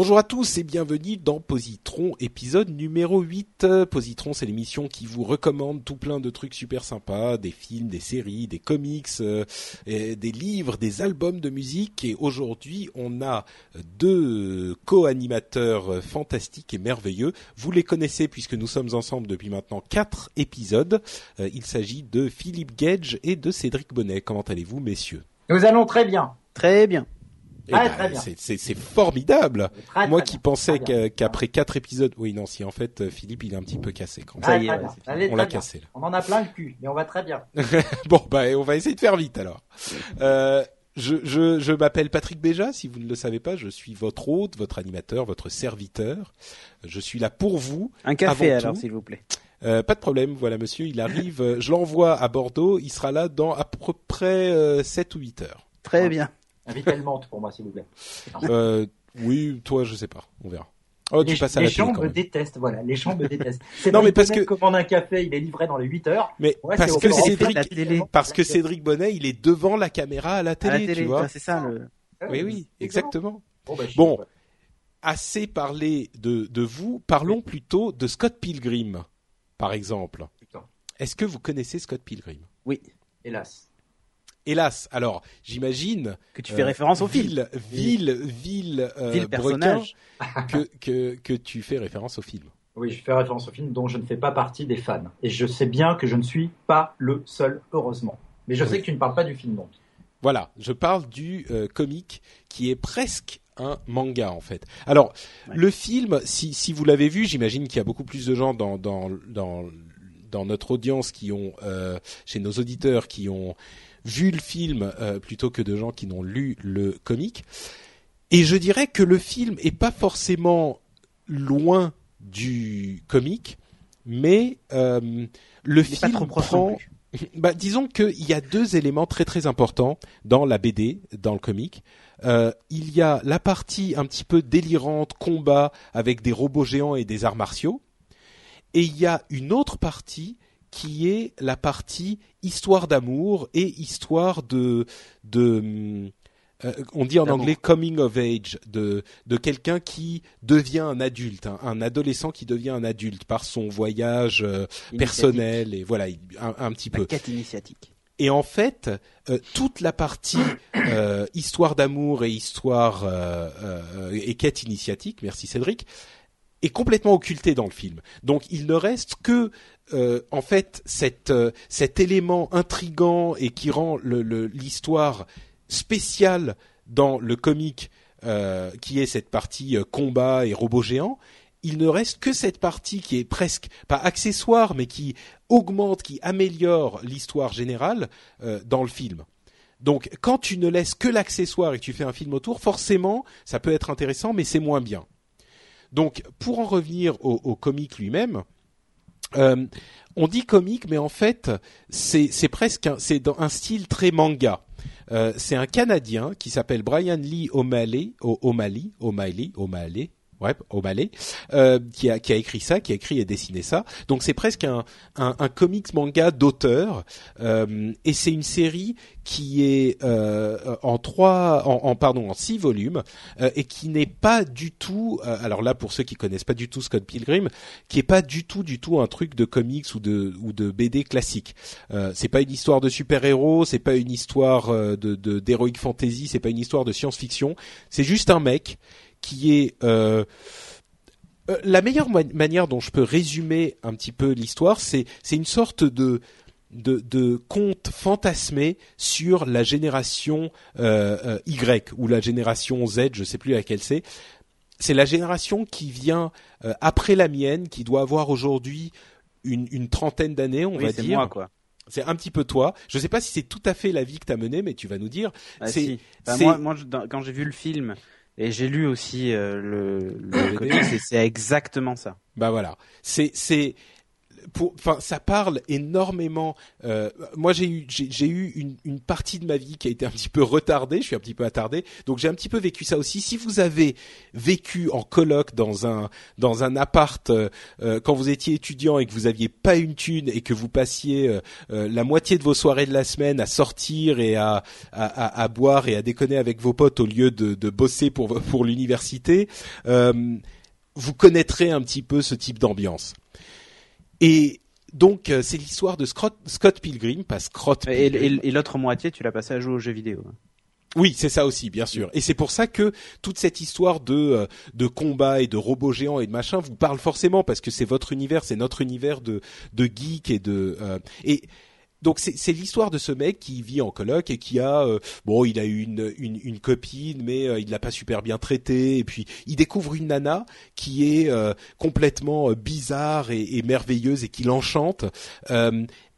Bonjour à tous et bienvenue dans Positron, épisode numéro 8. Euh, Positron, c'est l'émission qui vous recommande tout plein de trucs super sympas, des films, des séries, des comics, euh, et des livres, des albums de musique. Et aujourd'hui, on a deux co-animateurs fantastiques et merveilleux. Vous les connaissez puisque nous sommes ensemble depuis maintenant quatre épisodes. Euh, il s'agit de Philippe Gage et de Cédric Bonnet. Comment allez-vous, messieurs? Nous allons très bien. Très bien. Eh Ouais, ben, très c'est- formidable. Très, Moi qui pensais qu'après quatre épisodes, oui non, si en fait euh, Philippe il est un petit peu cassé quand même. Ça y est, On l'a cassé là. On en a plein le cul, mais on va très bien. Bon bah on va essayer de faire vite alors. Euh, je je, je m'appelle Patrick Béja. Si vous ne le savez pas, je suis votre hôte, votre animateur, votre serviteur. Je suis là pour vous. Un café Avant alors, s'il vous plaît. Euh, pas de problème. Voilà monsieur, il arrive. je l'envoie à Bordeaux. Il sera là dans à peu près euh, 7 ou 8 heures. Très bien. Menthe pour moi, s'il vous plaît. Euh, oui, toi je sais pas. On verra. Oh, tu les passes à les la gens me détestent, voilà. Les gens me détestent. C'est Non, mais parce que- commande un café, il est livré dans les 8 heures. Mais Ouais, parce que Cédric, la télé. parce que Cédric Bonnet, il est devant la caméra à la À télé, la télé, tu vois. ouais, c'est ça le. Oui, oui, exactement. Bon, bah, Bon. Assez parlé de, de vous, parlons plutôt de Scott Pilgrim, par exemple. Est-ce que vous connaissez Scott Pilgrim? Oui. Hélas. Hélas, alors j'imagine Que tu fais euh, référence au film. ville, ville, ville, euh, Ville personnage. que, que que tu fais référence au film. Oui, je fais référence au film dont je ne fais pas partie des fans. Et je sais bien que je ne suis pas le seul, heureusement. Mais je Oui. sais que tu ne parles pas du film, donc. Voilà, je parle du euh, comic qui est presque un manga en fait. Alors Ouais. le film, si, si vous l'avez vu, j'imagine qu'il y a beaucoup plus de gens dans dans dans, dans notre audience qui ont euh, chez nos auditeurs qui ont vu le film euh, plutôt que de gens qui n'ont lu le comic. Et je dirais que le film est pas forcément loin du comic, mais euh, le Il film prend bah, disons qu'il y a deux éléments très très importants dans la BD, dans le comic. Euh, il y a la partie un petit peu délirante, combat avec des robots géants et des arts martiaux, et il y a une autre partie qui est la partie histoire d'amour et histoire de de hum, euh, on dit en anglais coming of age de de quelqu'un qui devient un adulte, un, un adolescent qui devient un adulte par son voyage euh, personnel et voilà un, un petit La peu. quête initiatique. Et en fait, euh, toute la partie euh, histoire d'amour et histoire euh, euh, et quête initiatique, merci Cédric, est complètement occultée dans le film. Donc il ne reste que euh, en fait euh, cet élément intrigant et qui rend l'histoire spéciale dans le comic, euh, qui est cette partie combat et robots géants. Il ne reste que cette partie qui est presque pas accessoire, mais qui augmente, qui améliore l'histoire générale dans le film. Donc, quand tu ne laisses que l'accessoire et que tu fais un film autour, forcément, ça peut être intéressant, mais c'est moins bien. Donc, pour en revenir au, comic lui-même, euh, on dit comique, mais en fait, c'est presque un, c'est dans un style très manga. Euh, c'est un Canadien qui s'appelle Brian Lee O'Malley, O'Malley, O'Malley, O'Malley, ouais, O'Malley, euh, qui a qui a écrit ça, qui a écrit et dessiné ça. Donc c'est presque un un, un comics manga d'auteur, euh, et c'est une série qui est euh, en trois, en, pardon, en six volumes, euh, et qui n'est pas du tout. euh, alors là, pour ceux qui connaissent pas du tout Scott Pilgrim, qui est pas du tout, du tout un truc de comics ou de ou de BD classique. Euh, c'est pas une histoire de super héros, c'est pas une histoire de de- d'heroic fantasy, c'est pas une histoire de science-fiction. C'est juste un mec qui est euh, euh, la meilleure manière dont je peux résumer un petit peu l'histoire, c'est c'est une sorte de de, de conte fantasmé sur la génération euh, Y ou la génération Z, je sais plus laquelle c'est. C'est la génération qui vient après la mienne, qui doit avoir aujourd'hui une, une, trentaine d'années, on va dire. Moi, quoi. C'est un petit peu toi. Je ne sais pas si c'est tout à fait la vie que tu as menée, mais tu vas nous dire. Ah, c'est, bah, moi, moi quand j'ai vu le film, et j'ai lu aussi euh, le, le c'est exactement ça. Bah voilà, c'est c'est enfin, ça parle énormément. Euh, moi, j'ai eu, j'ai eu une, une, partie de ma vie qui a été un petit peu retardée. Je suis un petit peu attardé, donc j'ai un petit peu vécu ça aussi. Si vous avez vécu en coloc dans un dans un appart euh, euh, quand vous étiez étudiant et que vous aviez pas une thune et que vous passiez la moitié de vos soirées de la semaine à sortir et à à, à, boire et à déconner avec vos potes au lieu de, de bosser pour pour l'université, vous connaîtrez un petit peu ce type d'ambiance. Et donc euh, c'est l'histoire de Scott, Scott Pilgrim, pas Scott Pilgrim. Et, et, l'autre moitié, tu l'as passé à jouer aux jeux vidéo. Oui, c'est ça aussi, bien sûr. Et c'est pour ça que toute cette histoire de euh, de combat et de robots géants et de machin vous parle forcément parce que c'est votre univers, c'est notre univers de de geek et de euh, et donc c'est l'histoire de ce mec qui vit en coloc et qui a euh, bon il a eu une, une, une copine mais euh, il l'a pas super bien traité et puis il découvre une nana qui est euh, complètement bizarre et, et, merveilleuse et qui l'enchante.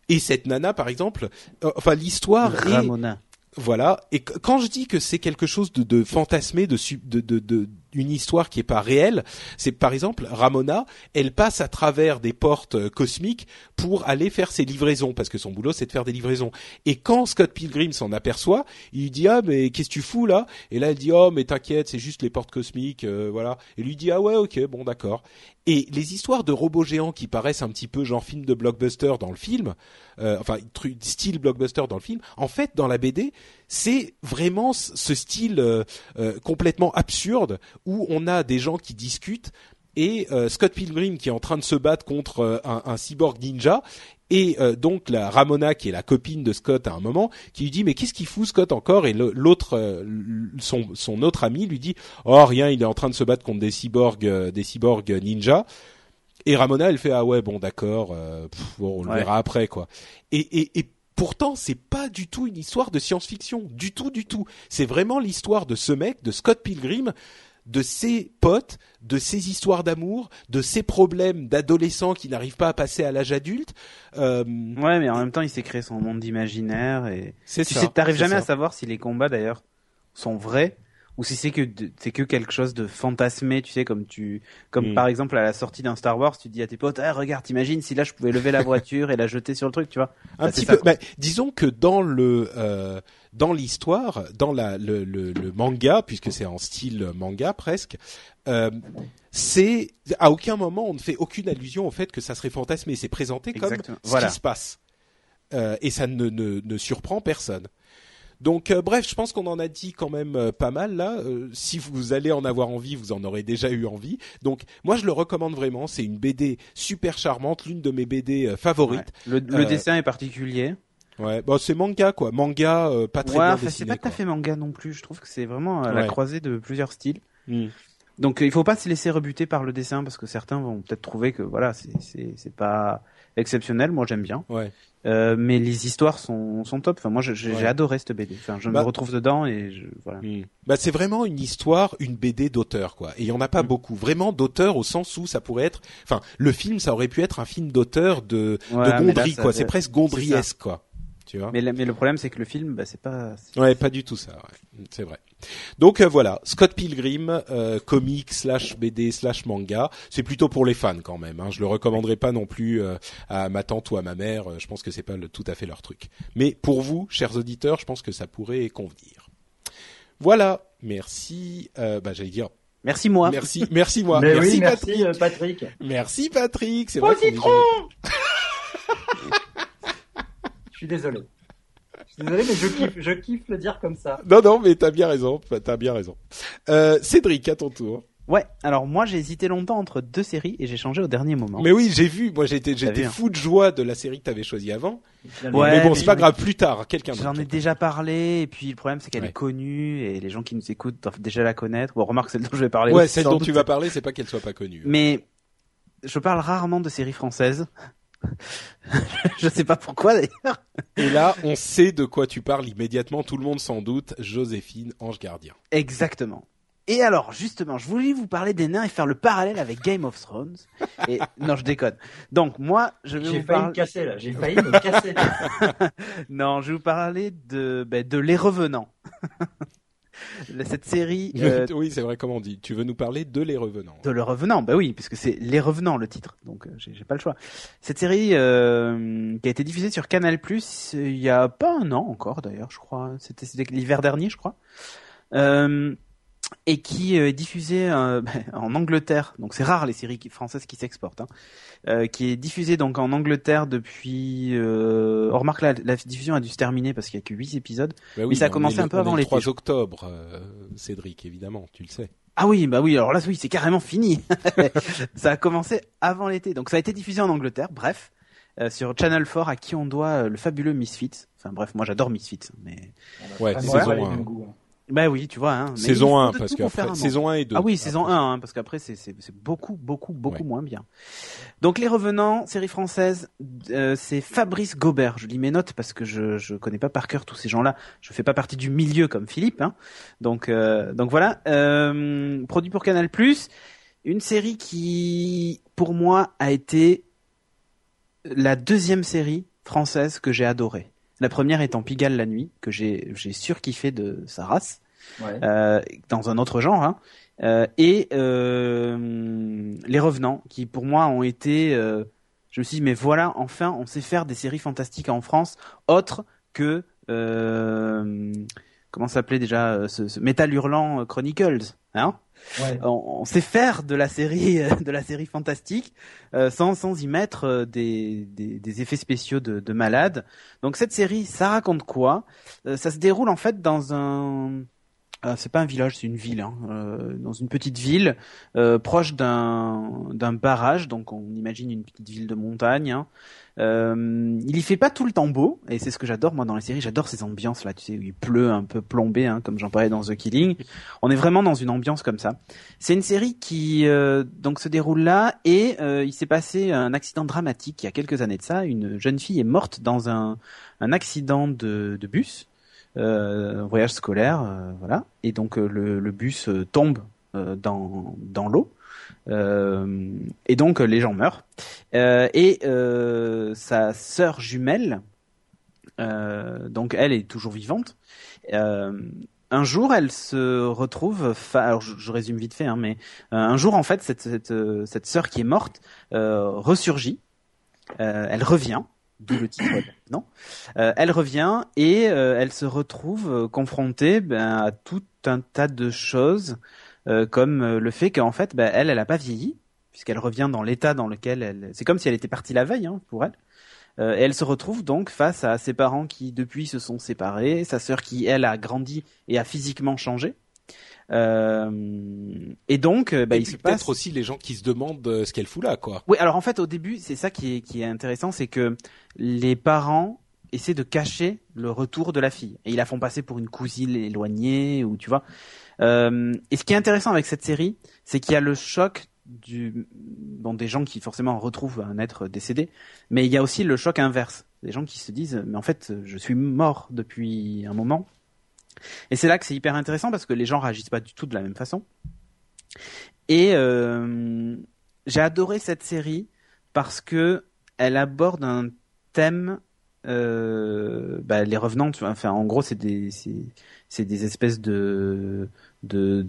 Et cette nana par exemple enfin l'histoire Ramona. Voilà. Et quand je dis que c'est quelque chose de, de fantasmé, de, de, de, de une histoire qui est pas réelle, c'est par exemple Ramona, elle passe à travers des portes euh, cosmiques pour aller faire ses livraisons parce que son boulot c'est de faire des livraisons. Et quand Scott Pilgrim s'en aperçoit, il lui dit ah mais qu'est-ce que tu fous là? Et là elle dit oh mais t'inquiète c'est juste les portes cosmiques euh, voilà. Et lui dit ah ouais ok bon d'accord. Et les histoires de robots géants qui paraissent un petit peu genre film de blockbuster dans le film, euh, enfin style blockbuster dans le film, en fait dans la BD c'est vraiment ce style euh, euh, complètement absurde où on a des gens qui discutent et euh, Scott Pilgrim qui est en train de se battre contre un, un, cyborg ninja et donc la Ramona qui est la copine de Scott à un moment qui lui dit mais qu'est-ce qu'il fout Scott encore? Et l'autre son, son autre ami lui dit oh rien il est en train de se battre contre des cyborgs des cyborgs ninja. Et Ramona elle fait ah ouais bon d'accord bon, on le verra après quoi. Et, et, et pourtant c'est pas du tout une histoire de science-fiction, du tout, du tout. C'est vraiment l'histoire de ce mec, de Scott Pilgrim, de ses potes, de ses histoires d'amour, de ses problèmes d'adolescents qui n'arrivent pas à passer à l'âge adulte. Euh... Ouais, mais en même temps, il s'est créé son monde imaginaire et c'est tu ça. T'arrives jamais à savoir si les combats d'ailleurs sont vrais ou si c'est que c'est que quelque chose de fantasmé, tu sais, comme tu, comme mm. par exemple à la sortie d'un Star Wars, tu dis à tes potes, ah, regarde, t'imagines si là je pouvais lever la voiture et la jeter sur le truc, tu vois. Un bah, petit peu. Bah, disons que dans le euh, dans l'histoire, dans la le, le, le manga, puisque c'est en style manga presque, euh, c'est à aucun moment on ne fait aucune allusion au fait que ça serait fantasmé. C'est présenté comme ce qui se passe. Euh, et ça ne, ne, ne surprend personne. Donc euh, bref, je pense qu'on en a dit quand même euh, pas mal là. Euh, si vous allez en avoir envie, vous en aurez déjà eu envie. Donc moi je le recommande vraiment. C'est une BD super charmante, l'une de mes BD favorites. Le, dessin est particulier. Ouais, bon c'est manga quoi, manga pas très bien dessiné. c'est pas tout à fait manga non plus. Je trouve que c'est vraiment la croisée de plusieurs styles. Hmm. Donc il faut pas se laisser rebuter par le dessin parce que certains vont peut-être trouver que voilà c'est pas exceptionnel. Moi j'aime bien. Ouais. Euh, mais les histoires sont, sont top. Enfin, moi, j'ai adoré cette BD. Enfin, je me bah- retrouve dedans et je, voilà. Hmm. Bah, c'est vraiment une histoire, une BD d'auteur, quoi. Et il y en a pas hmm. beaucoup. Vraiment d'auteur au sens où ça pourrait être. Enfin, le film, ça aurait pu être un film d'auteur de, de Gondry, quoi. C'est presque Gondryesque, quoi. Tu vois. Mais, mais le problème, c'est que le film, bah, c'est pas. Ouais, pas du tout ça. Ouais. C'est vrai. Donc euh, voilà, Scott Pilgrim, euh, comic slash BD slash manga, c'est plutôt pour les fans quand même. Hein. Je le recommanderais pas non plus euh, à ma tante ou à ma mère. Je pense que c'est pas le, tout à fait leur truc. Mais pour vous, chers auditeurs, je pense que ça pourrait convenir. Voilà, merci. bah j'allais dire. Merci moi. Merci, merci moi. merci, Patrick. Patrick. Merci Patrick. C'est vrai. citron. Je suis désolé. Désolé, mais je kiffe, je kiffe le dire comme ça. Non, non, mais t'as bien raison, t'as bien raison. Euh, Cédric, à ton tour. Ouais, alors moi j'ai hésité longtemps entre deux séries et j'ai changé au dernier moment. Mais oui, j'ai vu, moi j'étais j'étais fou de joie de la série que t'avais choisie avant. Ouais, mais bon, c'est pas grave, plus tard, quelqu'un J'en ai déjà parlé et puis le problème c'est qu'elle est connue et les gens qui nous écoutent doivent déjà la connaître. Bon, remarque celle dont je vais parler. Ouais, celle dont tu vas parler, c'est pas qu'elle soit pas connue. Mais je parle rarement de séries françaises. je sais pas pourquoi d'ailleurs. Et là, on sait de quoi tu parles immédiatement, tout le monde sans doute, Joséphine, ange gardien. Exactement. Et alors, justement, je voulais vous parler des nains et faire le parallèle avec Game of Thrones. Et non, je déconne. Donc moi, je vais vous parler. casser là. J'ai failli me casser. non, je vais vous parler de ben, de Les Revenants. Cette série. Euh, oui, c'est vrai. Comment on dit? Tu veux nous parler de Les Revenants De Les Revenants, bah oui, puisque c'est Les Revenants le titre. Donc euh, j'ai pas le choix. Cette série euh, qui a été diffusée sur Canal Plus il y a pas un an encore d'ailleurs, je crois. C'était l'hiver dernier, je crois. Euh, et qui euh, est diffusé euh, en Angleterre. Donc c'est rare les séries françaises qui s'exportent. Hein. Euh, qui est diffusé donc en Angleterre depuis. Euh, on remarque la, la diffusion a dû se terminer parce qu'il y a que 8 épisodes. Bah mais ça a commencé un peu avant les. 3 octobre, Cédric, évidemment, tu le sais. Ah oui, bah oui. Alors là, oui, c'est carrément fini. ça a commencé avant l'été, donc ça a été diffusé en Angleterre. Bref. sur Channel 4 à qui on doit le fabuleux Misfits. Enfin bref, moi j'adore Misfits, mais ouais, saison bah oui, tu vois. Hein. saison 1, parce qu'après, saison 1 et 2. Ah oui, saison 1, hein, parce qu'après, c'est, c'est, beaucoup, beaucoup, beaucoup moins bien. Donc, Les Revenants, série française, euh, c'est Fabrice Gobert. Je lis mes notes parce que je, je connais pas par cœur tous ces gens-là. Je fais pas partie du milieu comme Philippe. Hein. Donc, euh, donc voilà. Euh, produit pour Canal+. Une série qui, pour moi, a été la deuxième série française que j'ai adorée. La première étant Pigalle la nuit, que j'ai j'ai surkiffé de sa race, euh, dans un autre genre, hein. euh, et euh, Les Revenants, qui pour moi ont été, je me suis dit mais voilà, enfin on sait faire des séries fantastiques en France, autres que comment s'appelait déjà ce, ce Metal Hurlant Chronicles, hein on, sait faire de la série, de la série fantastique euh, sans sans y mettre des, des, effets spéciaux de, de malade. Donc cette série, ça raconte quoi? Euh, Ça se déroule en fait dans un c'est pas un village, c'est une ville, hein, dans une petite ville proche d'un d'un barrage. Donc on imagine une petite ville de montagne. Hein, euh, il y fait pas tout le temps beau, et c'est ce que j'adore moi dans les séries. J'adore ces ambiances là, tu sais, où il pleut un peu plombé, hein, comme j'en parlais dans The Killing. On est vraiment dans une ambiance comme ça. C'est une série qui euh, donc se déroule là, et euh, il s'est passé un accident dramatique il y a quelques années de ça. Une jeune fille est morte dans un, un accident de, de bus, euh, voyage scolaire, voilà, et donc le, le, bus tombe dans dans l'eau. Euh, et donc les gens meurent. Euh, et euh, sa sœur jumelle, donc elle est toujours vivante. un jour, elle se retrouve. Alors, je, résume vite fait, hein, mais un jour, en fait, cette cette, cette sœur qui est morte ressurgit. elle revient d'où le titre non elle revient et elle se retrouve confrontée ben, à tout un tas de choses euh, comme euh, le fait qu'en fait, bah, elle, elle a pas vieilli, puisqu'elle revient dans l'état dans lequel elle. C'est comme si elle était partie la veille hein, pour elle. Euh, et elle se retrouve donc face à ses parents qui depuis se sont séparés, sa sœur qui elle a grandi et a physiquement changé. Euh, et donc, bah, il se peut-être aussi les gens qui se demandent ce qu'elle fout là, quoi. Oui, alors en fait, au début, c'est ça qui est, qui est intéressant, c'est que les parents essaient de cacher le retour de la fille et ils la font passer pour une cousine éloignée ou tu vois. Euh, et ce qui est intéressant avec cette série, c'est qu'il y a le choc du bon des gens qui forcément retrouvent un être décédé, mais il y a aussi le choc inverse, des gens qui se disent mais en fait je suis mort depuis un moment. Et c'est là que c'est hyper intéressant parce que les gens réagissent pas du tout de la même façon. Et euh, j'ai adoré cette série parce que elle aborde un thème euh, bah, les revenants, enfin en gros c'est des espèces de,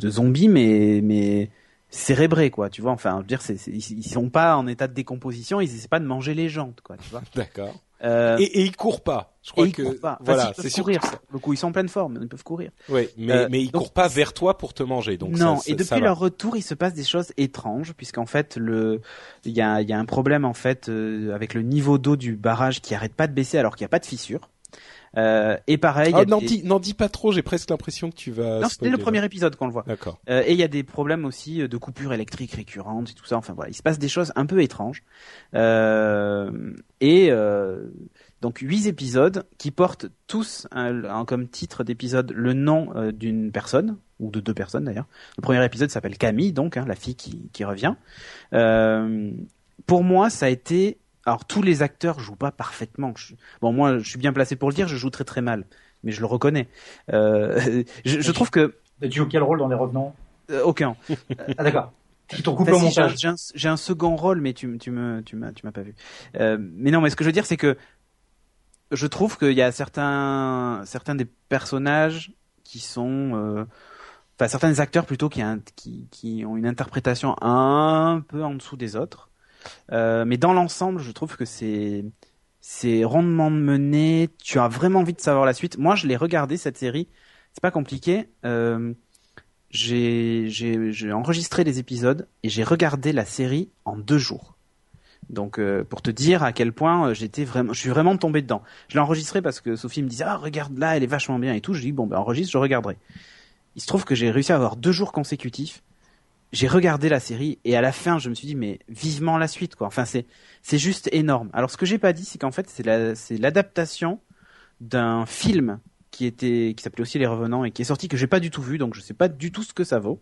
zombies, mais mais cérébrés quoi tu vois. Enfin je veux dire ils, sont pas en état de décomposition ils essaient pas de manger les quoi tu vois. D'accord euh, et, et ils courent pas. Je crois ils que courent pas. voilà c'est courir le coup ils sont en pleine forme ils peuvent courir. Oui mais euh, mais ils courent pas vers toi pour te manger donc non et depuis leur retour il se passe des choses étranges puisqu'en fait le il y a il y a un problème en fait euh, avec le niveau d'eau du barrage qui arrête pas de baisser alors qu'il y a pas de fissure Euh, et pareil. Oh, n'en dis, dis, pas trop. J'ai presque l'impression que tu vas. Non, c'était le premier épisode qu'on le voit. D'accord. Euh, et il y a des problèmes aussi de coupures électriques récurrentes et tout ça. Enfin voilà, il se passe des choses un peu étranges. Euh, et euh, donc huit épisodes qui portent tous un, comme titre d'épisode le nom euh, d'une personne ou de deux personnes d'ailleurs. Le premier épisode s'appelle Camille, donc hein, la fille qui, qui revient. Euh, pour moi, ça a été alors tous les acteurs jouent pas parfaitement. Bon, moi, je suis bien placé pour le dire. Je joue très très mal, mais je le reconnais. Euh, je, je, trouve que. Tu joues quel rôle dans les Revenants? Euh, Aucun. ah d'accord. Couple au montage. J'ai un, second rôle, mais tu, tu me, tu m'as, tu m'as pas vu. Euh, mais non, mais ce que je veux dire, c'est que je trouve qu'il y a certains, certains des personnages qui sont, euh, enfin certains acteurs plutôt qui, qui, qui ont une interprétation un peu en dessous des autres. Euh, mais dans l'ensemble, je trouve que c'est c'est rondement mené. Tu as vraiment envie de savoir la suite. Moi, je l'ai regardé cette série. C'est pas compliqué. Euh, j'ai enregistré les épisodes et j'ai regardé la série en deux jours. Donc euh, pour te dire à quel point j'étais vraiment, je suis vraiment tombé dedans. Je l'ai enregistré parce que Sophie me disait ah regarde là, elle est vachement bien et tout. Je dis bon ben enregistre, je regarderai. Il se trouve que j'ai réussi à avoir deux jours consécutifs j'ai regardé la série et à la fin je me suis dit mais vivement la suite quoi. Enfin c'est c'est juste énorme. Alors ce que j'ai pas dit c'est qu'en fait c'est la c'est l'adaptation d'un film qui était qui s'appelait aussi Les Revenants et qui est sorti que j'ai pas du tout vu donc je sais pas du tout ce que ça vaut.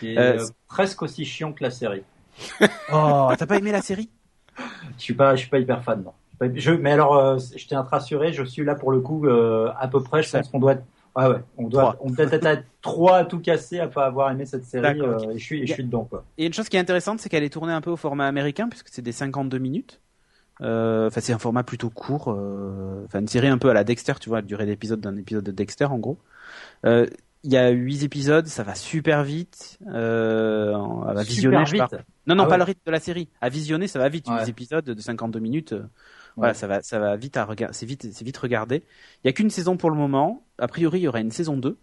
C'est euh, euh, presque aussi chiant que la série. oh t'as pas aimé la série? Je suis pas je suis pas hyper fan non. Je, mais alors euh, je tiens à te rassurer je suis là pour le coup à peu près je pense qu'on doit être Ouais, ouais. On doit, on peut être trois à tout casser à pas avoir aimé cette série. Euh, et je suis, je suis dedans, quoi. Et une chose qui est intéressante, c'est qu'elle est tournée un peu au format américain, puisque c'est des 52 minutes. Euh, enfin, c'est un format plutôt court. Euh, enfin, une série un peu à la Dexter, tu vois, la durée d'épisode d'un épisode de Dexter, en gros. Il y a huit épisodes, ça va super vite. Euh, à visionner, je parle. Non, non, ah pas le rythme de la série. À visionner, ça va vite. Ouais. épisodes de 52 minutes. Voilà, ça va, ça va vite à regarder, c'est vite, c'est vite regardé. Il y a qu'une saison pour le moment. A priori, il y aura une saison 2.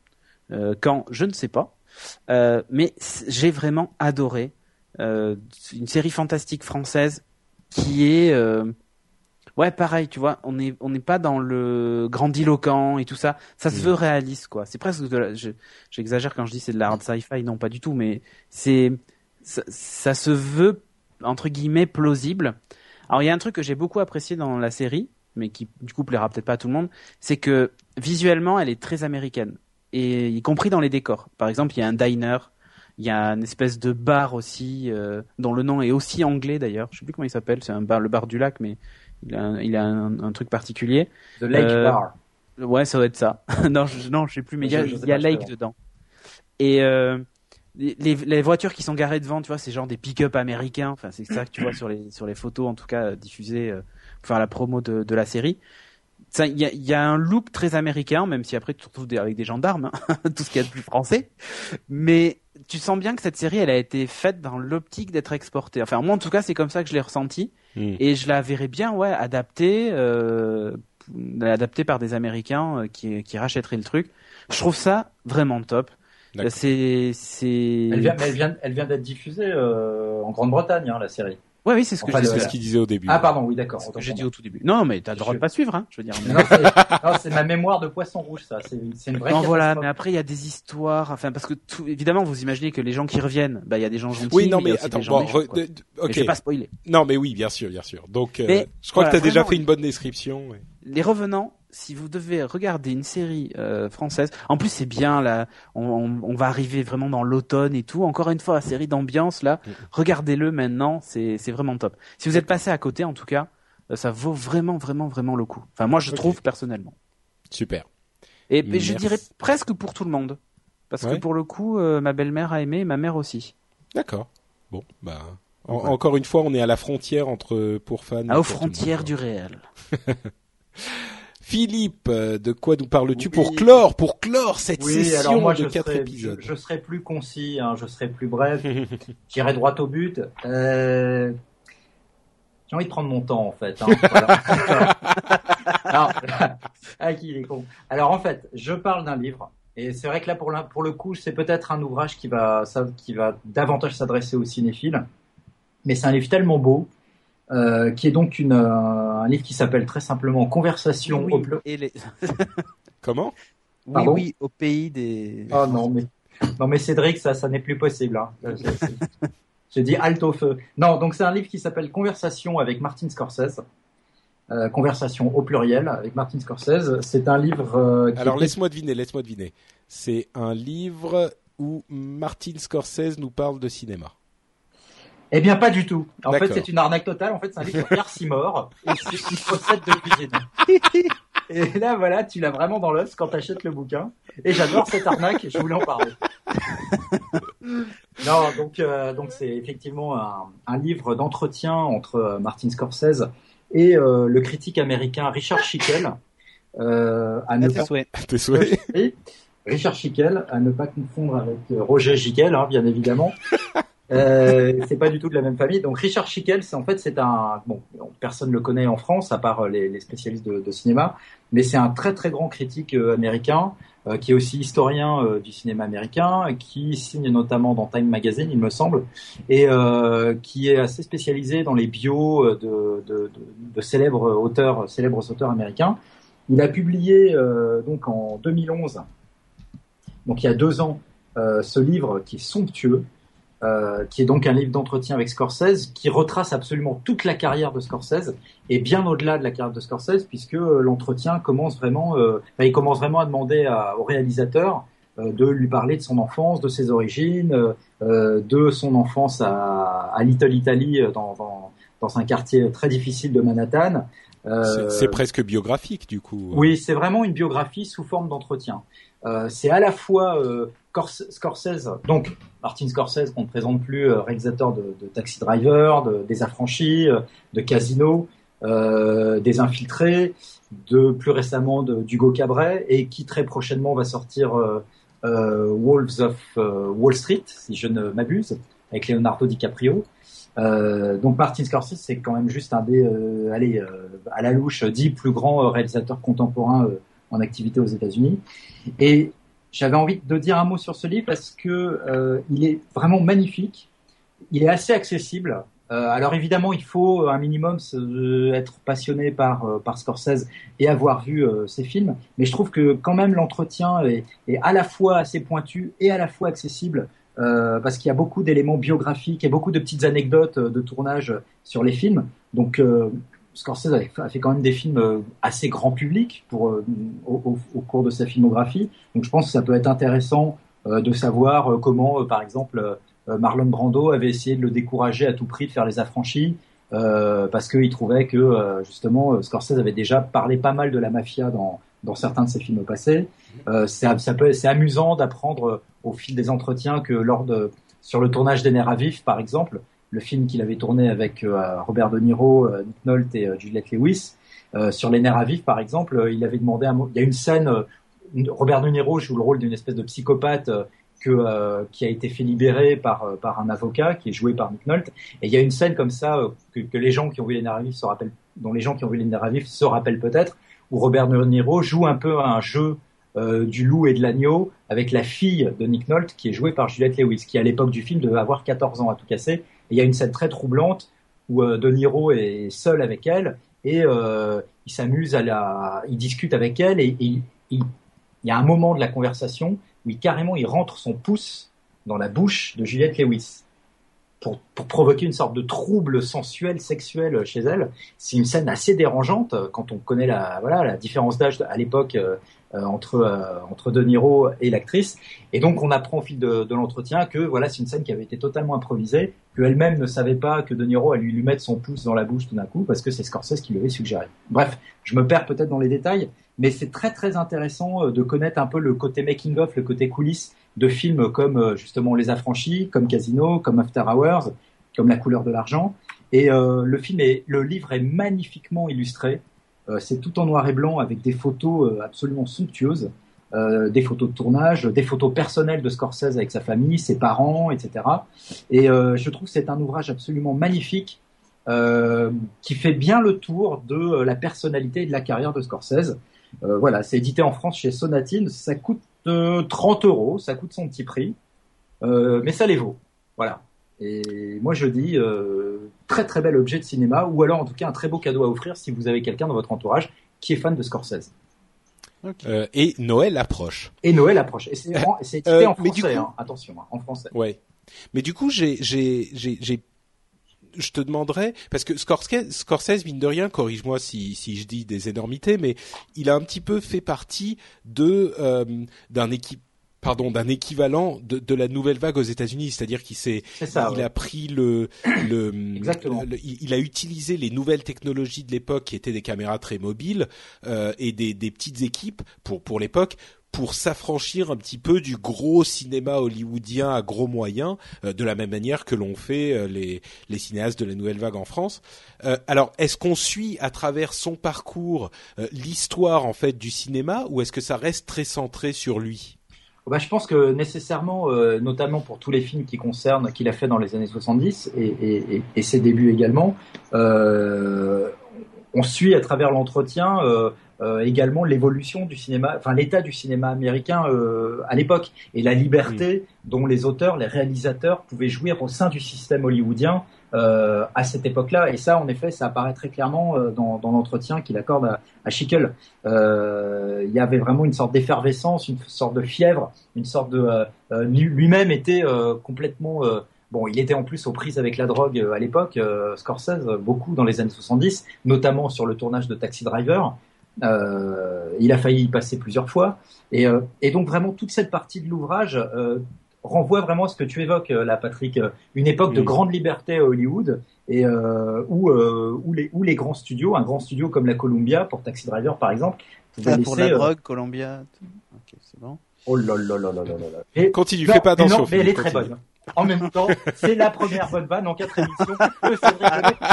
Euh, quand, je ne sais pas. Euh, mais j'ai vraiment adoré euh, une série fantastique française qui est, ouais, pareil, tu vois, on n'est on n'est pas dans le grandiloquent et tout ça. Ça se mm. veut réaliste, quoi. C'est presque de la, j'exagère quand je dis c'est de la hard sci-fi, non, pas du tout, mais c'est, ça, ça se veut entre guillemets plausible. Alors il y a un truc que j'ai beaucoup apprécié dans la série, mais qui du coup plaira peut-être pas à tout le monde, c'est que visuellement elle est très américaine, et y compris dans les décors. Par exemple, il y a un diner, il y a une espèce de bar aussi, euh, dont le nom est aussi anglais d'ailleurs. Je sais plus comment il s'appelle, c'est un bar, le bar du lac, mais il a, un, il a un, truc particulier. The Lake euh, Bar. Ouais, ça doit être ça. non, je, non, je sais plus, mais il y a, y a Lake dedans. Et euh, les, les, voitures qui sont garées devant, tu vois, c'est genre des pick-up américains. Enfin, c'est ça que tu vois sur les sur les photos, en tout cas diffusées euh, pour faire la promo de, de la série. Il y a, y a, un look très américain, même si après tu te retrouves avec des gendarmes, hein, tout ce qu'il y a de plus français. Mais tu sens bien que cette série, elle a été faite dans l'optique d'être exportée. Enfin, moi, en tout cas, c'est comme ça que je l'ai ressenti. Hmm. Et je la verrais bien, ouais, adaptée, euh, adaptée par des Américains euh, qui, qui rachèteraient le truc. Je trouve ça vraiment top. C'est, c'est. Elle vient, elle vient, elle vient d'être diffusée euh, en Grande-Bretagne, hein, la série. Ouais, oui, c'est ce que enfin, ce qu'il disait au début. Ah, pardon, oui, d'accord. C'est ce que j'ai dit au tout début. Non, mais t'as le droit de pas suivre, hein, je veux dire. non, c'est ma mémoire de poisson rouge, ça. C'est une vraie. Non, voilà, mais après, il y a des histoires, enfin, parce que tout, évidemment, vous imaginez que les gens qui reviennent, bah, il y a des gens gentils. Oui, non, mais, attends, bon, méchants, ok. Mais je vais pas spoiler. Non, mais oui, bien sûr, bien sûr. Donc, euh, je crois que t'as déjà fait une bonne description. Ouais. Les revenants, si vous devez regarder une série euh, française, en plus c'est bien là, on, on, va arriver vraiment dans l'automne et tout. Encore une fois, la série d'ambiance là, mm. regardez-le maintenant, c'est vraiment top. Si vous êtes passé à côté, en tout cas, euh, ça vaut vraiment vraiment vraiment le coup. Enfin moi je trouve personnellement. Super. Et, je dirais presque pour tout le monde, parce que pour le coup, euh, ma belle-mère a aimé, et ma mère aussi. D'accord. Bon, bah encore une fois, on est à la frontière entre pour fans. À aux frontières du réel. Philippe, euh, de quoi nous parles-tu pour clore, pour clore cette session de quatre épisodes? je, serai plus concis, hein, je serai plus bref, j'irai droit au but. Euh... J'ai envie de prendre mon temps en fait. Hein, Alors, ah, qui est con. Alors en fait, je parle d'un livre et c'est vrai que là pour, pour le coup, c'est peut-être un ouvrage qui va, qui va davantage s'adresser aux cinéphiles, mais c'est un livre tellement beau. Euh, qui est donc une, euh, livre qui s'appelle très simplement Conversation au et les... Comment? Oui, oui, au pays des. Oh non, mais non, mais Cédric, ça, ça n'est plus possible. Hein. J'ai dit alto feu. Non, donc c'est un livre qui s'appelle Conversation avec Martin Scorsese. Euh, conversation au pluriel avec Martin Scorsese. C'est un livre. Euh, Alors laisse-moi deviner, laisse-moi deviner. C'est un livre où Martin Scorsese nous parle de cinéma. Eh bien, pas du tout. En fait, c'est une arnaque totale. En fait, c'est un livre sur mort et c'est une recette de cuisine. Et là, voilà, tu l'as vraiment dans l'os quand tu achètes le bouquin. Et j'adore cette arnaque, je voulais en parler. non, donc euh, donc c'est effectivement un, un livre d'entretien entre euh, Martin Scorsese et euh, le critique américain Richard Schickel. Euh, à ne pas... Tes souhaits. Richard Schickel, à ne pas confondre avec Roger Schickel, hein, bien évidemment. Euh, c'est pas du tout de la même famille. Donc Richard Schickel, c'est en fait c'est un bon, personne le connaît en France à part les, les spécialistes de, cinéma, mais c'est un très très grand critique euh, américain euh, qui est aussi historien euh, du cinéma américain, qui signe notamment dans Time Magazine, il me semble, et qui est assez spécialisé dans les bios de, de célèbres auteurs, célèbres auteurs américains. Il a publié donc en 2011, donc il y a deux ans, ce livre qui est somptueux, euh, qui est donc un livre d'entretien avec Scorsese, qui retrace absolument toute la carrière de Scorsese et bien au-delà de la carrière de Scorsese, puisque euh, l'entretien commence vraiment, euh, il commence vraiment à demander à, au réalisateur de lui parler de son enfance, de ses origines, de son enfance à, à Little Italy dans, dans, dans, un quartier très difficile de Manhattan. c'est presque biographique du coup. Oui, c'est vraiment une biographie sous forme d'entretien. c'est à la fois Scorsese, donc Martin Scorsese qu'on ne présente plus, euh, réalisateur de, Taxi Driver, de, des Affranchis, euh, de Casino, euh, des Infiltrés, de plus récemment d'Hugo Cabret et qui très prochainement va sortir Wolves of Wall Street, si je ne m'abuse, avec Leonardo DiCaprio. donc Martin Scorsese, c'est quand même juste un des, allez, à la louche, dix plus grands réalisateurs contemporains en activité aux États-Unis. Et j'avais envie de dire un mot sur ce livre parce que euh, il est vraiment magnifique. Il est assez accessible. Euh, alors évidemment, il faut un minimum être passionné par euh, par Scorsese et avoir vu euh, ses films. Mais je trouve que quand même l'entretien est, à la fois assez pointu et à la fois accessible euh, parce qu'il y a beaucoup d'éléments biographiques et beaucoup de petites anecdotes de tournage sur les films. Donc Scorsese a fait quand même des films euh, assez grand public pour, euh, au, au, cours de sa filmographie. Donc je pense que ça peut être intéressant euh, de savoir comment, par exemple, Marlon Brando avait essayé de le décourager à tout prix de faire les affranchis. parce qu'il trouvait que justement Scorsese avait déjà parlé pas mal de la mafia dans, dans certains de ses films passés. ça, ça peut, c'est amusant d'apprendre au fil des entretiens que lors de sur le tournage des Nerfs à vif, par exemple, le film qu'il avait tourné avec euh, Robert De Niro, euh, Nick Nolte et euh, Juliette Lewis. sur Les Nerfs à vif, par exemple, il avait demandé mot. Il y a une scène, Robert De Niro joue le rôle d'une espèce de psychopathe qui a été fait libérer par, par un avocat qui est joué par Nick Nolte. Et il y a une scène comme ça que, que les gens qui ont vu les à vif se rappellent, dont les gens qui ont vu les à vif se rappellent peut-être, où Robert De Niro joue un peu à un jeu du loup et de l'agneau avec la fille de Nick Nolte qui est jouée par Juliette Lewis, qui à l'époque du film devait avoir 14 ans à tout casser il y a une scène très troublante où euh, De Niro est seul avec elle et euh, il s'amuse à la, il discute avec elle et, il, y a un moment de la conversation où il, carrément il rentre son pouce dans la bouche de Juliette Lewis pour, pour provoquer une sorte de trouble sensuel, sexuel chez elle. C'est une scène assez dérangeante quand on connaît la, voilà, la différence d'âge à l'époque euh, euh, entre euh, entre De Niro et l'actrice. Et donc on apprend au fil de, de l'entretien que voilà c'est une scène qui avait été totalement improvisée, qu'elle-même ne savait pas que De Niro allait lui mettre son pouce dans la bouche tout d'un coup parce que c'est Scorsese qui lui avait suggéré. Bref, je me perds peut-être dans les détails, mais c'est très très intéressant euh, de connaître un peu le côté making of, le côté coulisses de films comme justement Les Affranchis, comme Casino, comme After Hours, comme La couleur de l'argent. Et euh, le film est, le livre est magnifiquement illustré. Euh, c'est tout en noir et blanc avec des photos euh, absolument somptueuses, euh, des photos de tournage, des photos personnelles de Scorsese avec sa famille, ses parents, etc. Et je trouve que c'est un ouvrage absolument magnifique qui fait bien le tour de la personnalité et de la carrière de Scorsese. voilà, c'est édité en France chez Sonatine, ça coûte 30 euros, ça coûte son petit prix, mais ça les vaut. Voilà. Et moi je dis très très bel objet de cinéma, ou alors en tout cas un très beau cadeau à offrir si vous avez quelqu'un dans votre entourage qui est fan de Scorsese. et Noël approche. Et Noël approche. Et c'est édité en français, hein. attention, hein, en français. Ouais. Mais du coup, j'ai, j'ai, j'ai, je te demanderais parce que Scorsese, Scorsese mine de rien, corrige-moi si, si je dis des énormités, mais il a un petit peu fait partie de euh, d'un équipe pardon d'un équivalent de, de, la nouvelle vague aux États-Unis, c'est-à-dire qu'il s'est il a pris le le, il, a utilisé les nouvelles technologies de l'époque qui étaient des caméras très mobiles euh, et des, des petites équipes pour pour l'époque pour s'affranchir un petit peu du gros cinéma hollywoodien à gros moyens, euh, de la même manière que l'ont fait euh, les, les cinéastes de la nouvelle vague en France. Euh, alors, est-ce qu'on suit à travers son parcours l'histoire en fait du cinéma, ou est-ce que ça reste très centré sur lui? Bah, je pense que nécessairement, notamment pour tous les films qui concernent qu'il a fait dans les années 70 et, et, et ses débuts également, on suit à travers l'entretien euh, également l'évolution du cinéma, enfin l'état du cinéma américain euh, à l'époque et la liberté dont les auteurs, les réalisateurs pouvaient jouir au sein du système hollywoodien euh, à cette époque-là. Et ça, en effet, ça apparaît très clairement euh, dans, dans l'entretien qu'il accorde à, à Schickel. Euh, il y avait vraiment une sorte d'effervescence, une sorte de fièvre, une sorte de lui-même était complètement Bon, il était en plus aux prises avec la drogue à l'époque, Scorsese, beaucoup dans les années 70, notamment sur le tournage de Taxi Driver. Euh, il a failli y passer plusieurs fois. Et, euh, et donc vraiment toute cette partie de l'ouvrage euh, renvoie vraiment à ce que tu évoques là, Patrick, une époque de grande liberté à Hollywood et euh, où, où, les, où les grands studios, un grand studio comme la Columbia pour Taxi Driver par exemple, ah, pour la drogue, Columbia. Ok, c'est bon. Oh là là là là là là. Continue, fais pas attention. mais elle est très bonne. En même temps, c'est la première bonne vanne en quatre émissions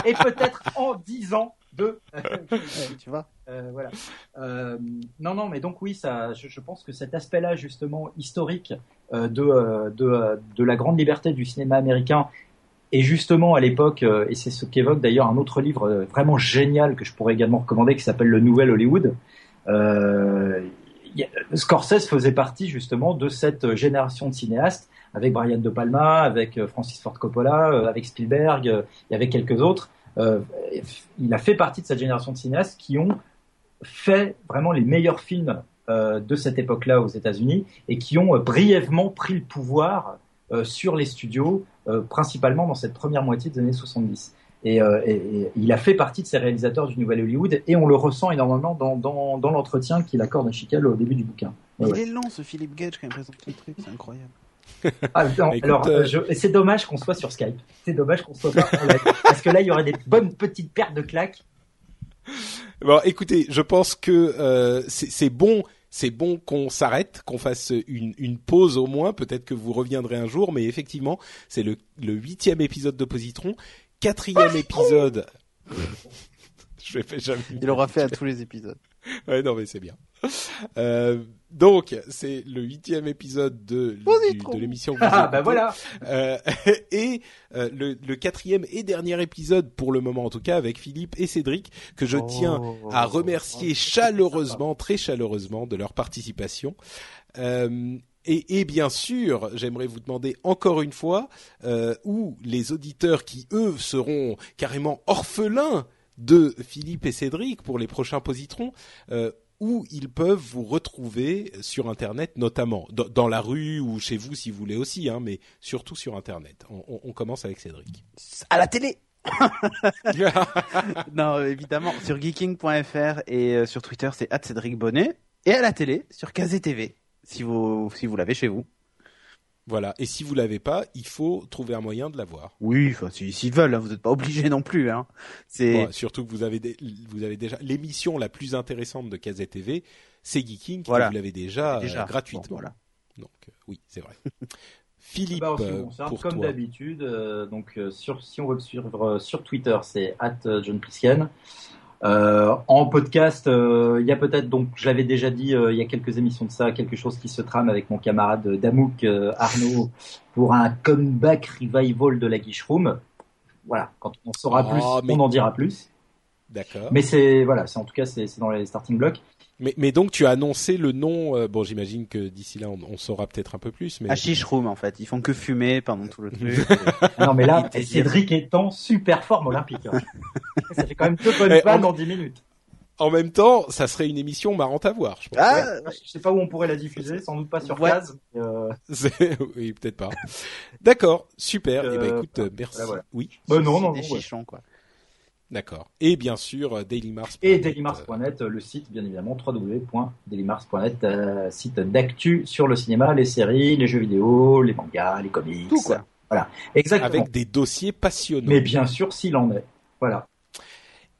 et peut-être en dix ans de. tu vois. Euh, voilà. Euh, non, non, mais donc oui, ça, je, je pense que cet aspect-là, justement, historique euh, de, euh, de, euh, de la grande liberté du cinéma américain, et justement à l'époque, et c'est ce qu'évoque d'ailleurs un autre livre vraiment génial que je pourrais également recommander, qui s'appelle Le Nouvel Hollywood. Scorsese faisait partie justement de cette génération de cinéastes, avec Brian De Palma, avec Francis Ford Coppola, avec Spielberg, et avec quelques autres. il a fait partie de cette génération de cinéastes qui ont fait vraiment les meilleurs films euh, de cette époque-là aux États-Unis et qui ont euh, brièvement pris le pouvoir euh, sur les studios, principalement dans cette première moitié des années 70. Et, il a fait partie de ces réalisateurs du Nouvel Hollywood et on le ressent énormément dans, dans, l'entretien qu'il accorde à Chicago au début du bouquin. il est lent ce Philippe Gage quand il présente le truc, c'est incroyable. Ah, alors, c'est dommage qu'on soit sur Skype. C'est dommage qu'on soit pas en live. Parce que là, il y aurait des bonnes petites pertes de claques. Bon, écoutez, je pense que euh, c'est bon, c'est bon qu'on s'arrête, qu'on fasse une, une, pause au moins. Peut-être que vous reviendrez un jour, mais effectivement, c'est le, le huitième épisode de Positron, quatrième épisode. je fais jamais. Il aura fait à tous les épisodes. Ouais, non, mais c'est bien. Euh, donc, c'est le huitième épisode de, de l'émission. Ah, bah voilà. Euh, et euh, le, le, quatrième et dernier épisode, pour le moment en tout cas, avec Philippe et Cédric, que je tiens oh. à remercier chaleureusement, très chaleureusement, de leur participation. Euh, et, et, bien sûr, j'aimerais vous demander encore une fois euh, où les auditeurs qui eux seront carrément orphelins de Philippe et Cédric pour les prochains positrons, euh, où ils peuvent vous retrouver sur Internet, notamment dans, la rue ou chez vous si vous voulez aussi, hein, mais surtout sur Internet. On, on, commence avec Cédric. À la télé. non, évidemment, sur geeking.fr et euh, sur Twitter, c'est Cédric Bonnet. Et à la télé, sur TV si vous, si vous l'avez chez vous. Voilà. Et si vous l'avez pas, il faut trouver un moyen de l'avoir. Oui, enfin, s'ils veulent, hein, vous n'êtes pas obligé non plus. Hein. C'est surtout que vous avez vous avez déjà l'émission la plus intéressante de Kazé TV, c'est Geeking, voilà. vous l'avez déjà, euh, gratuitement. voilà. Donc euh, oui, c'est vrai. Philippe, bah, euh, pour comme d'habitude, donc sur si on veut me suivre sur Twitter, c'est @john euh, en podcast, euh, il y a peut-être, donc je l'avais déjà dit euh, il y a quelques émissions de ça, quelque chose qui se trame avec mon camarade Damouk Arnaud pour un comeback revival de la Guiche Room. Voilà, quand on saura plus, oh, on en dira plus. D'accord. Mais c'est voilà, c'est en tout cas c'est dans les starting blocks. Mais, mais donc tu as annoncé le nom. Euh, bon, j'imagine que d'ici là, on, saura peut-être un peu plus. Mais Hashish Room en fait, ils font que fumer pendant tout le truc. non, mais là, Cédric est en super forme olympique. Hein. ça fait quand même deux bonnes balles en 10 minutes. En même temps, ça serait une émission marrante à voir. Je, pense. Ah, je sais pas où on pourrait la diffuser, sans doute pas sur ouais. Euh... oui, peut-être pas. D'accord, super. Et eh ben écoute, merci. Oui. Bah, non, non, non. quoi. D'accord. Et bien sûr, euh, dailymars. Et dailymars.net, le site, bien évidemment, www.dailymars.net, euh, site d'actu sur le cinéma, les séries, les jeux vidéo, les mangas, les comics. Tout quoi. Voilà. Exactement. Avec des dossiers passionnants. Mais bien sûr, s'il en est. Voilà.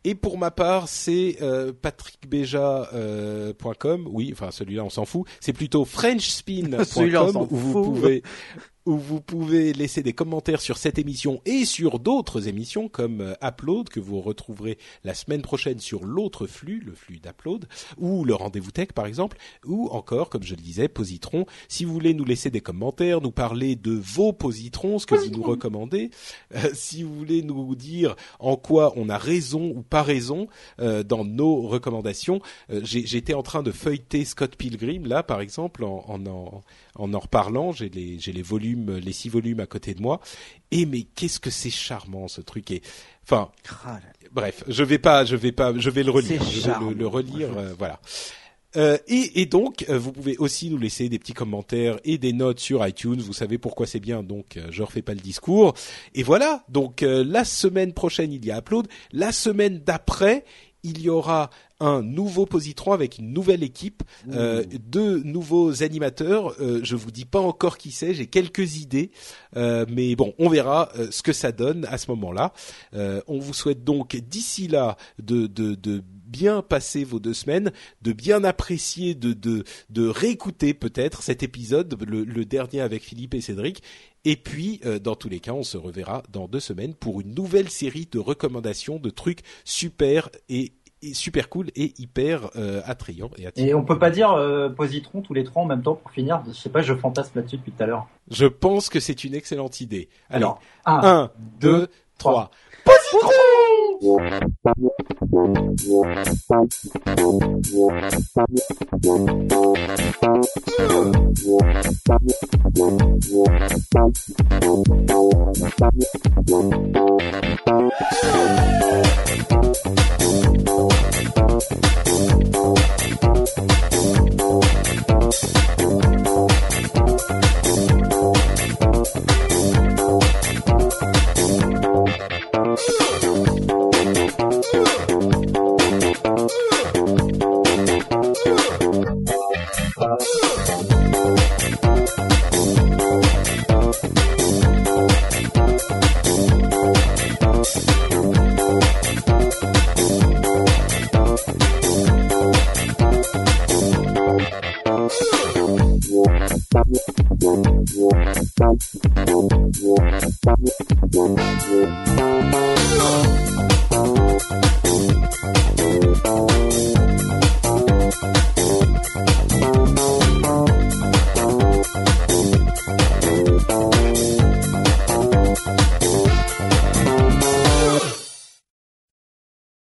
Et pour ma part, c'est euh, patrickbeja.com. Euh, oui, enfin celui-là, on s'en fout. C'est plutôt frenchspin.com où vous pouvez où vous pouvez laisser des commentaires sur cette émission et sur d'autres émissions comme euh, Upload que vous retrouverez la semaine prochaine sur l'autre flux, le flux d'Upload, ou le rendez-vous tech par exemple, ou encore, comme je le disais, Positron. Si vous voulez nous laisser des commentaires, nous parler de vos positrons, ce que vous nous recommandez, euh, si vous voulez nous dire en quoi on a raison ou pas raison euh, dans nos recommandations, j'étais en train de feuilleter Scott Pilgrim là par exemple en en, en, en, en reparlant, j'ai les j'ai les volumes les six volumes à côté de moi. Et mais qu'est-ce que c'est charmant ce truc et enfin ah bref, je vais pas, je vais pas, je vais le relire, je vais le, relire, euh, voilà. Euh, et, et, donc, euh, vous pouvez aussi nous laisser des petits commentaires et des notes sur iTunes. Vous savez pourquoi c'est bien, donc je refais pas le discours. Et voilà. Donc la semaine prochaine, il y a Upload. La semaine d'après, il y aura un nouveau positron avec une nouvelle équipe, euh, deux nouveaux animateurs. Euh, je vous dis pas encore qui c'est, j'ai quelques idées, euh, mais bon, on verra euh, ce que ça donne à ce moment-là. on vous souhaite donc d'ici là de, de, de bien passer vos deux semaines, de bien apprécier, de, de, de réécouter peut-être cet épisode, le, le, dernier avec Philippe et Cédric. Et puis, dans tous les cas, on se reverra dans deux semaines pour une nouvelle série de recommandations de trucs super et super cool et hyper euh, attrayant. Et, et, on peut pas dire euh, positron tous les trois en même temps pour finir. Je sais pas, je fantasme là-dessus depuis tout à l'heure. Je pense que c'est une excellente idée. Alors, 1, 2, 3. Positron